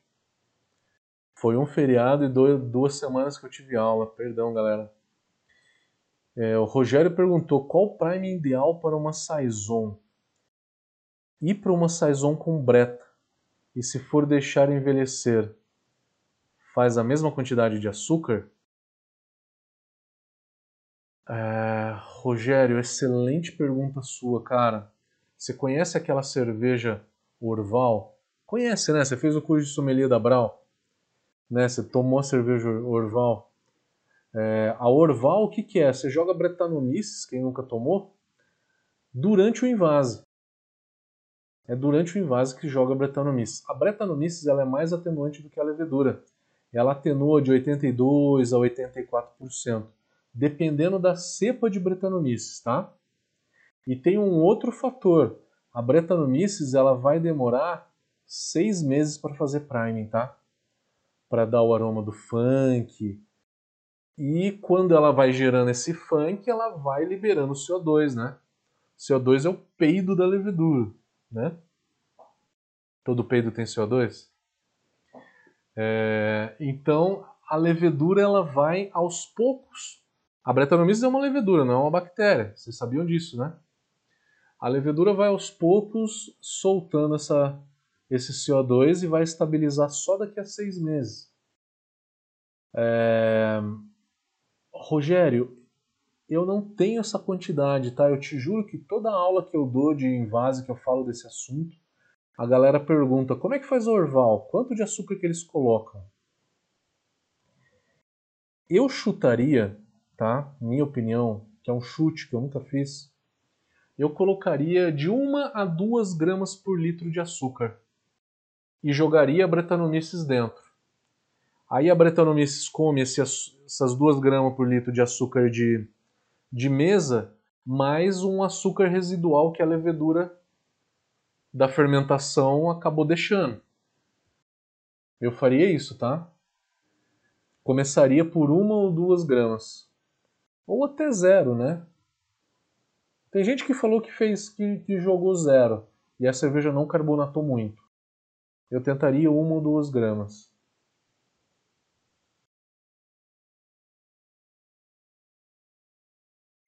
Foi um feriado e dois, duas semanas que eu tive aula. Perdão, galera. É, o Rogério perguntou qual o prime ideal para uma saison. Ir para uma saison com breta. E se for deixar envelhecer, faz a mesma quantidade de açúcar? É, Rogério, excelente pergunta sua, cara. Você conhece aquela cerveja Orval? Conhece, né? Você fez o curso de sommelier da Brau né? Você tomou a cerveja Orval. É, a Orval, o que, que é? Você joga Brettanomyces, quem nunca tomou, durante o invase. É durante o invase que joga Brettanomyces. A Brettanomyces ela é mais atenuante do que a levedura. Ela atenua de 82% a 84%. dependendo da cepa de Brettanomyces, tá? E tem um outro fator. A Brettanomyces ela vai demorar seis meses para fazer priming, tá? Para dar o aroma do funk. E quando ela vai gerando esse funk, ela vai liberando o CO2, né? O CO2 é o peido da levedura, né? Todo peido tem CO2? É, então, a levedura ela vai aos poucos. A Brettanomyces é uma levedura, não é uma bactéria. Vocês sabiam disso, né? A levedura vai aos poucos soltando essa, esse CO2 e vai estabilizar só daqui a seis meses. É... Rogério, eu não tenho essa quantidade, tá? Eu te juro que toda aula que eu dou de invase, que eu falo desse assunto, a galera pergunta, como é que faz o orval? Quanto de açúcar que eles colocam? Eu chutaria, tá? Minha opinião, que é um chute que eu nunca fiz, eu colocaria de uma a duas gramas por litro de açúcar e jogaria a Brettanomyces dentro. Aí a Brettanomyces come esse, essas duas gramas por litro de açúcar de, de mesa mais um açúcar residual que a levedura da fermentação acabou deixando. Eu faria isso, tá? Começaria por uma ou duas gramas. Ou até zero, né? Tem gente que falou que fez que, que jogou zero e a cerveja não carbonatou muito. Eu tentaria uma ou duas gramas.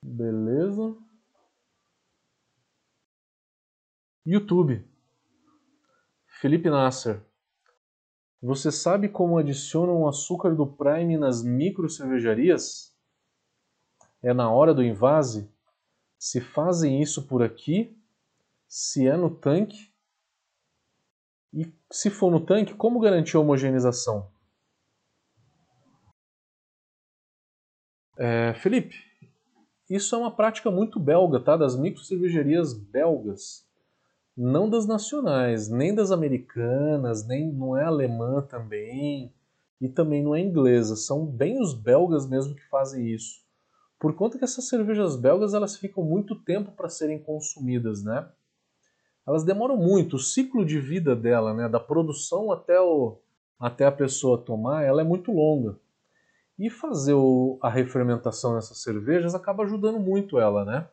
Beleza. YouTube. Felipe Nasser. Você sabe como adicionam o açúcar do Prime nas micro cervejarias? É na hora do invase? Se fazem isso por aqui? Se é no tanque? E se for no tanque, como garantir a homogeneização? É, Felipe, isso é uma prática muito belga, tá? Das micro cervejarias belgas não das nacionais, nem das americanas, nem não é alemã também, e também não é inglesa. São bem os belgas mesmo que fazem isso. Por conta que essas cervejas belgas elas ficam muito tempo para serem consumidas, né? Elas demoram muito, o ciclo de vida dela, né, da produção até, o, até a pessoa tomar, ela é muito longa. E fazer o, a refermentação nessas cervejas acaba ajudando muito ela, né?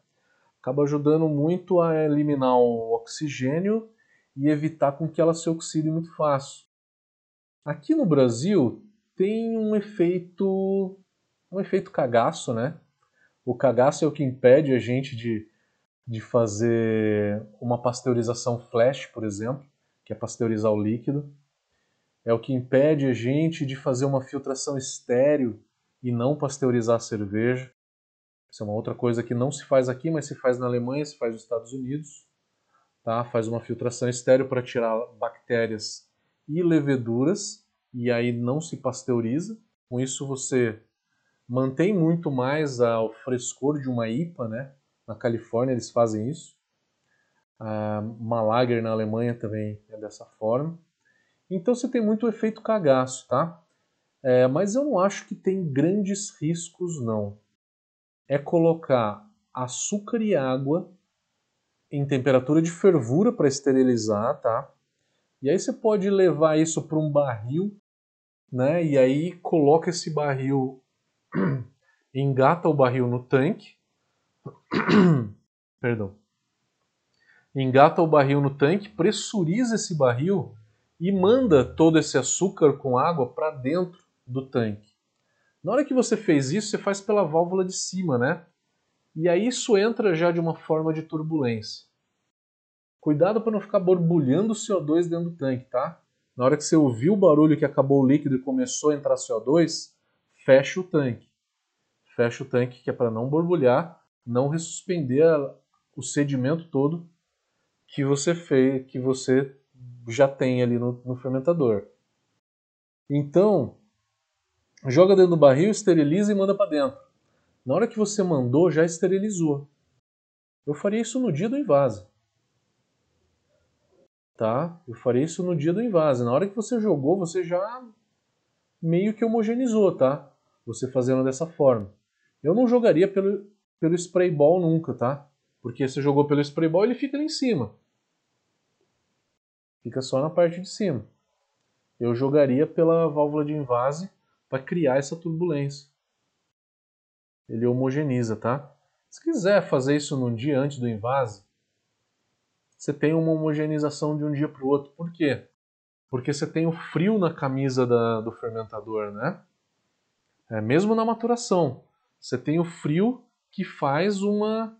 acaba ajudando muito a eliminar o oxigênio e evitar com que ela se oxide muito fácil. Aqui no Brasil tem um efeito um efeito cagaço, né? O cagaço é o que impede a gente de, de fazer uma pasteurização flash, por exemplo, que é pasteurizar o líquido. É o que impede a gente de fazer uma filtração estéreo e não pasteurizar a cerveja. Isso é uma outra coisa que não se faz aqui, mas se faz na Alemanha, se faz nos Estados Unidos. Tá? Faz uma filtração estéreo para tirar bactérias e leveduras, e aí não se pasteuriza. Com isso você mantém muito mais o frescor de uma IPA, né? Na Califórnia eles fazem isso. A Malager na Alemanha também é dessa forma. Então você tem muito efeito cagaço, tá? É, mas eu não acho que tem grandes riscos, não é colocar açúcar e água em temperatura de fervura para esterilizar, tá? E aí você pode levar isso para um barril, né? E aí coloca esse barril, engata o barril no tanque, perdão, engata o barril no tanque, pressuriza esse barril e manda todo esse açúcar com água para dentro do tanque. Na hora que você fez isso, você faz pela válvula de cima, né? E aí isso entra já de uma forma de turbulência. Cuidado para não ficar borbulhando CO2 dentro do tanque, tá? Na hora que você ouviu o barulho que acabou o líquido e começou a entrar CO2, fecha o tanque. Fecha o tanque que é para não borbulhar, não ressuspender o sedimento todo que você fez, que você já tem ali no, no fermentador. Então, joga dentro do barril, esteriliza e manda para dentro. Na hora que você mandou, já esterilizou. Eu faria isso no dia do invase. Tá? Eu faria isso no dia do invase. Na hora que você jogou, você já meio que homogeneizou, tá? Você fazendo dessa forma. Eu não jogaria pelo, pelo spray ball nunca, tá? Porque você jogou pelo spray ball, ele fica ali em cima. Fica só na parte de cima. Eu jogaria pela válvula de invase para criar essa turbulência. Ele homogeneiza, tá? Se quiser fazer isso num dia antes do invase, você tem uma homogeneização de um dia para o outro. Por quê? Porque você tem o frio na camisa da, do fermentador, né? É, mesmo na maturação, você tem o frio que faz uma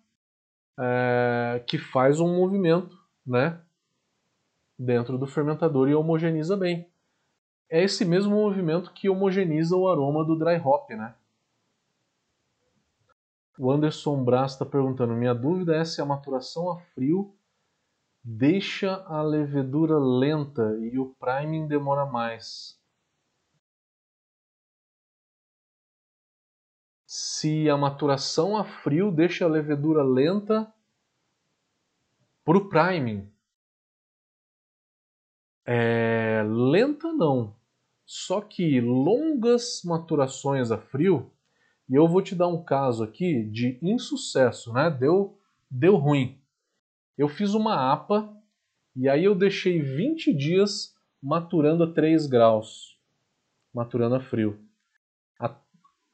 é, que faz um movimento, né? Dentro do fermentador e homogeniza bem. É esse mesmo movimento que homogeniza o aroma do dry hop, né? O Anderson Brás está perguntando: minha dúvida é se a maturação a frio deixa a levedura lenta e o priming demora mais. Se a maturação a frio deixa a levedura lenta para o priming. É, lenta não. Só que longas maturações a frio, e eu vou te dar um caso aqui de insucesso, né? Deu, deu ruim. Eu fiz uma APA e aí eu deixei 20 dias maturando a 3 graus, maturando a frio.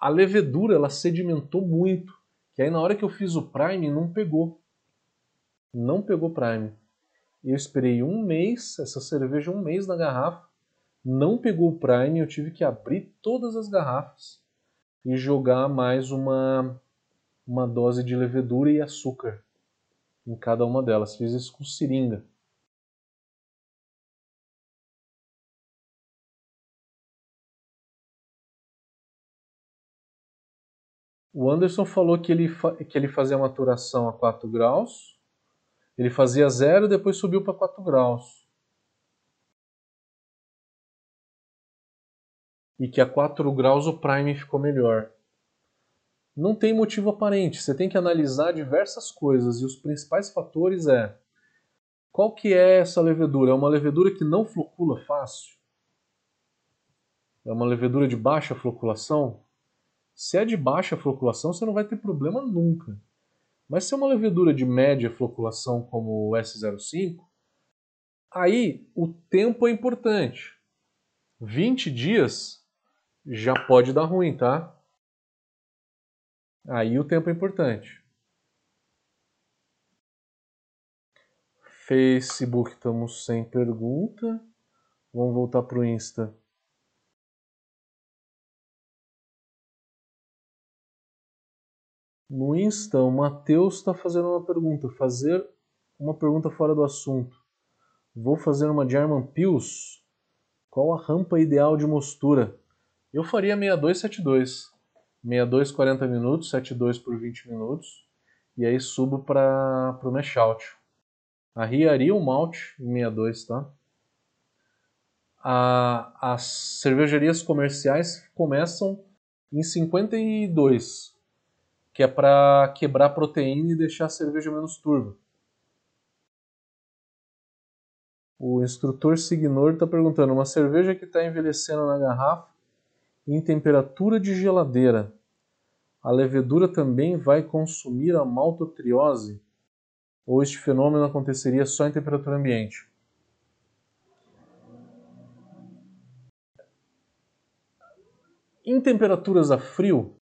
A, levedura ela sedimentou muito, que aí na hora que eu fiz o prime não pegou. Não pegou prime. Eu esperei um mês, essa cerveja um mês na garrafa, não pegou o prime, eu tive que abrir todas as garrafas e jogar mais uma, uma dose de levedura e açúcar em cada uma delas. Fiz isso com seringa. O Anderson falou que ele, que ele fazia maturação a 4 graus, ele fazia zero e depois subiu para 4 graus. E que a 4 graus o prime ficou melhor não tem motivo aparente. Você tem que analisar diversas coisas e os principais fatores é qual que é essa levedura? É uma levedura que não flocula fácil? É uma levedura de baixa floculação? Se é de baixa floculação, você não vai ter problema nunca. Mas se é uma levedura de média floculação como o S05, aí o tempo é importante. 20 dias já pode dar ruim, tá? Aí o tempo é importante. Facebook, estamos sem pergunta. Vamos voltar para o Insta. No Insta, o Matheus está fazendo uma pergunta. Fazer uma pergunta fora do assunto. Vou fazer uma German Pills. Qual a rampa ideal de mostura? Eu faria 6272. 62 40 minutos, 72 por 20 minutos, e aí subo para o mash out. Arriaria o malte em 62, tá? A, as cervejarias comerciais começam em 52, que é para quebrar a proteína e deixar a cerveja menos turva. O instrutor Signor está perguntando: uma cerveja que está envelhecendo na garrafa em temperatura de geladeira, a levedura também vai consumir a maltotriose? Ou este fenômeno aconteceria só em temperatura ambiente? Em temperaturas a frio,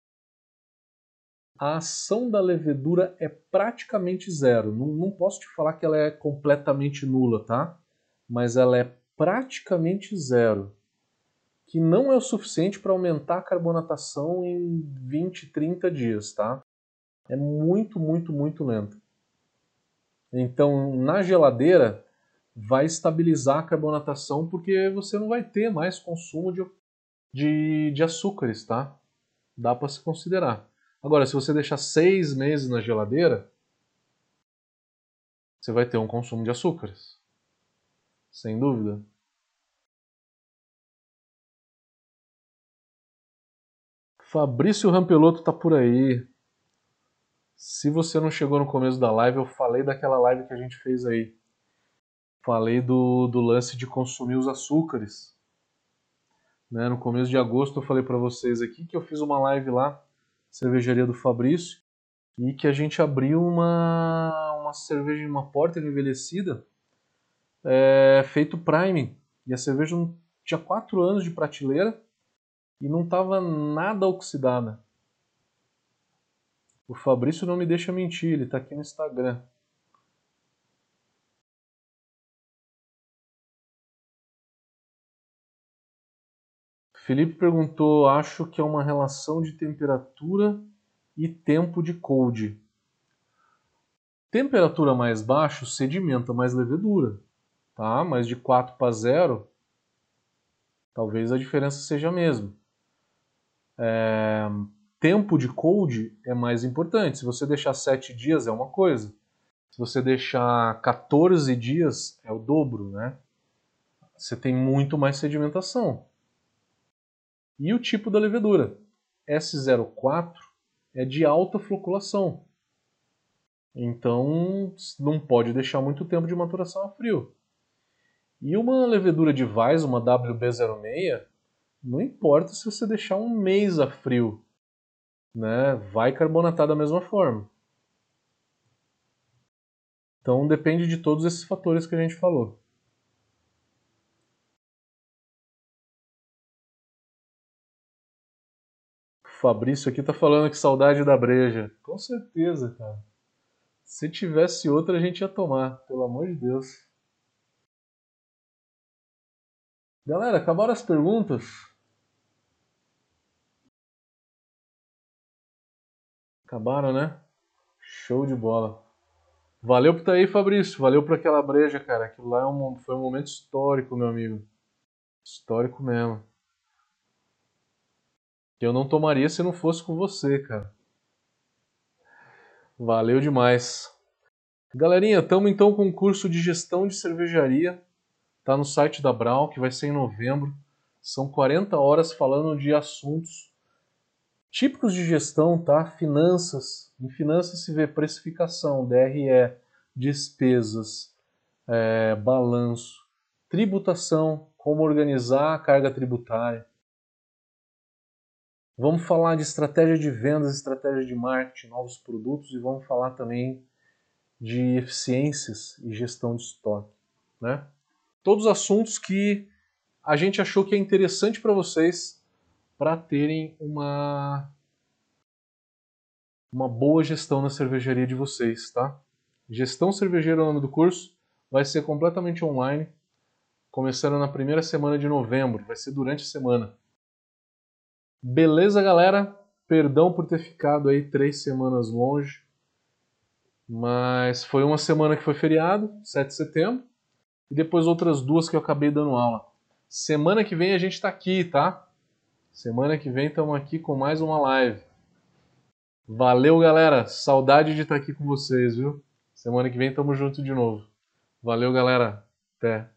a ação da levedura é praticamente zero. Não, não, posso te falar que ela é completamente nula, tá? Mas ela é praticamente zero que não é o suficiente para aumentar a carbonatação em 20, 30 dias, tá? É muito, muito, muito lento. Então, na geladeira, vai estabilizar a carbonatação porque você não vai ter mais consumo de, de, de açúcares, tá? Dá para se considerar. Agora, se você deixar seis meses na geladeira, você vai ter um consumo de açúcares. Sem dúvida. Fabrício Rampelotto tá por aí. Se você não chegou no começo da live, eu falei daquela live que a gente fez aí. Falei do, do lance de consumir os açúcares. Né? No começo de agosto eu falei para vocês aqui que eu fiz uma live lá cervejaria do Fabrício, e que a gente abriu uma, uma cerveja, uma porta envelhecida, é, feito Prime. E a cerveja tinha 4 anos de prateleira e não estava nada oxidada. O Fabrício não me deixa mentir, ele está aqui no Instagram. Felipe perguntou, acho que é uma relação de temperatura e tempo de cold. Temperatura mais baixa sedimenta mais levedura, tá? Mas de 4 para 0, talvez a diferença seja a mesma. É... Tempo de cold é mais importante. Se você deixar 7 dias é uma coisa. Se você deixar 14 dias é o dobro, né? Você tem muito mais sedimentação. E o tipo da levedura? S04 é de alta floculação. Então não pode deixar muito tempo de maturação a frio. E uma levedura de Weiss, uma WB06, não importa se você deixar um mês a frio, né? vai carbonatar da mesma forma. Então depende de todos esses fatores que a gente falou. Fabrício aqui tá falando que saudade da breja. Com certeza, cara. Se tivesse outra, a gente ia tomar, pelo amor de Deus. Galera, acabaram as perguntas? Acabaram, né? Show de bola. Valeu por estar aí, Fabrício. Valeu por aquela breja, cara. Aquilo lá é um, foi um momento histórico, meu amigo. Histórico mesmo que eu não tomaria se não fosse com você, cara. Valeu demais. Galerinha, estamos então com um curso de gestão de cervejaria. Tá no site da Brau, que vai ser em novembro. São 40 horas falando de assuntos típicos de gestão, tá? Finanças. Em finanças se vê precificação, DRE, despesas, é, balanço, tributação, como organizar a carga tributária Vamos falar de estratégia de vendas, estratégia de marketing, novos produtos e vamos falar também de eficiências e gestão de estoque. Né? Todos assuntos que a gente achou que é interessante para vocês para terem uma, uma boa gestão na cervejaria de vocês. Tá? Gestão cervejeira é o nome do curso, vai ser completamente online, começando na primeira semana de novembro, vai ser durante a semana. Beleza, galera? Perdão por ter ficado aí três semanas longe. Mas foi uma semana que foi feriado, 7 de setembro. E depois outras duas que eu acabei dando aula. Semana que vem a gente está aqui, tá? Semana que vem estamos aqui com mais uma live. Valeu, galera. Saudade de estar aqui com vocês, viu? Semana que vem estamos juntos de novo. Valeu, galera. Até.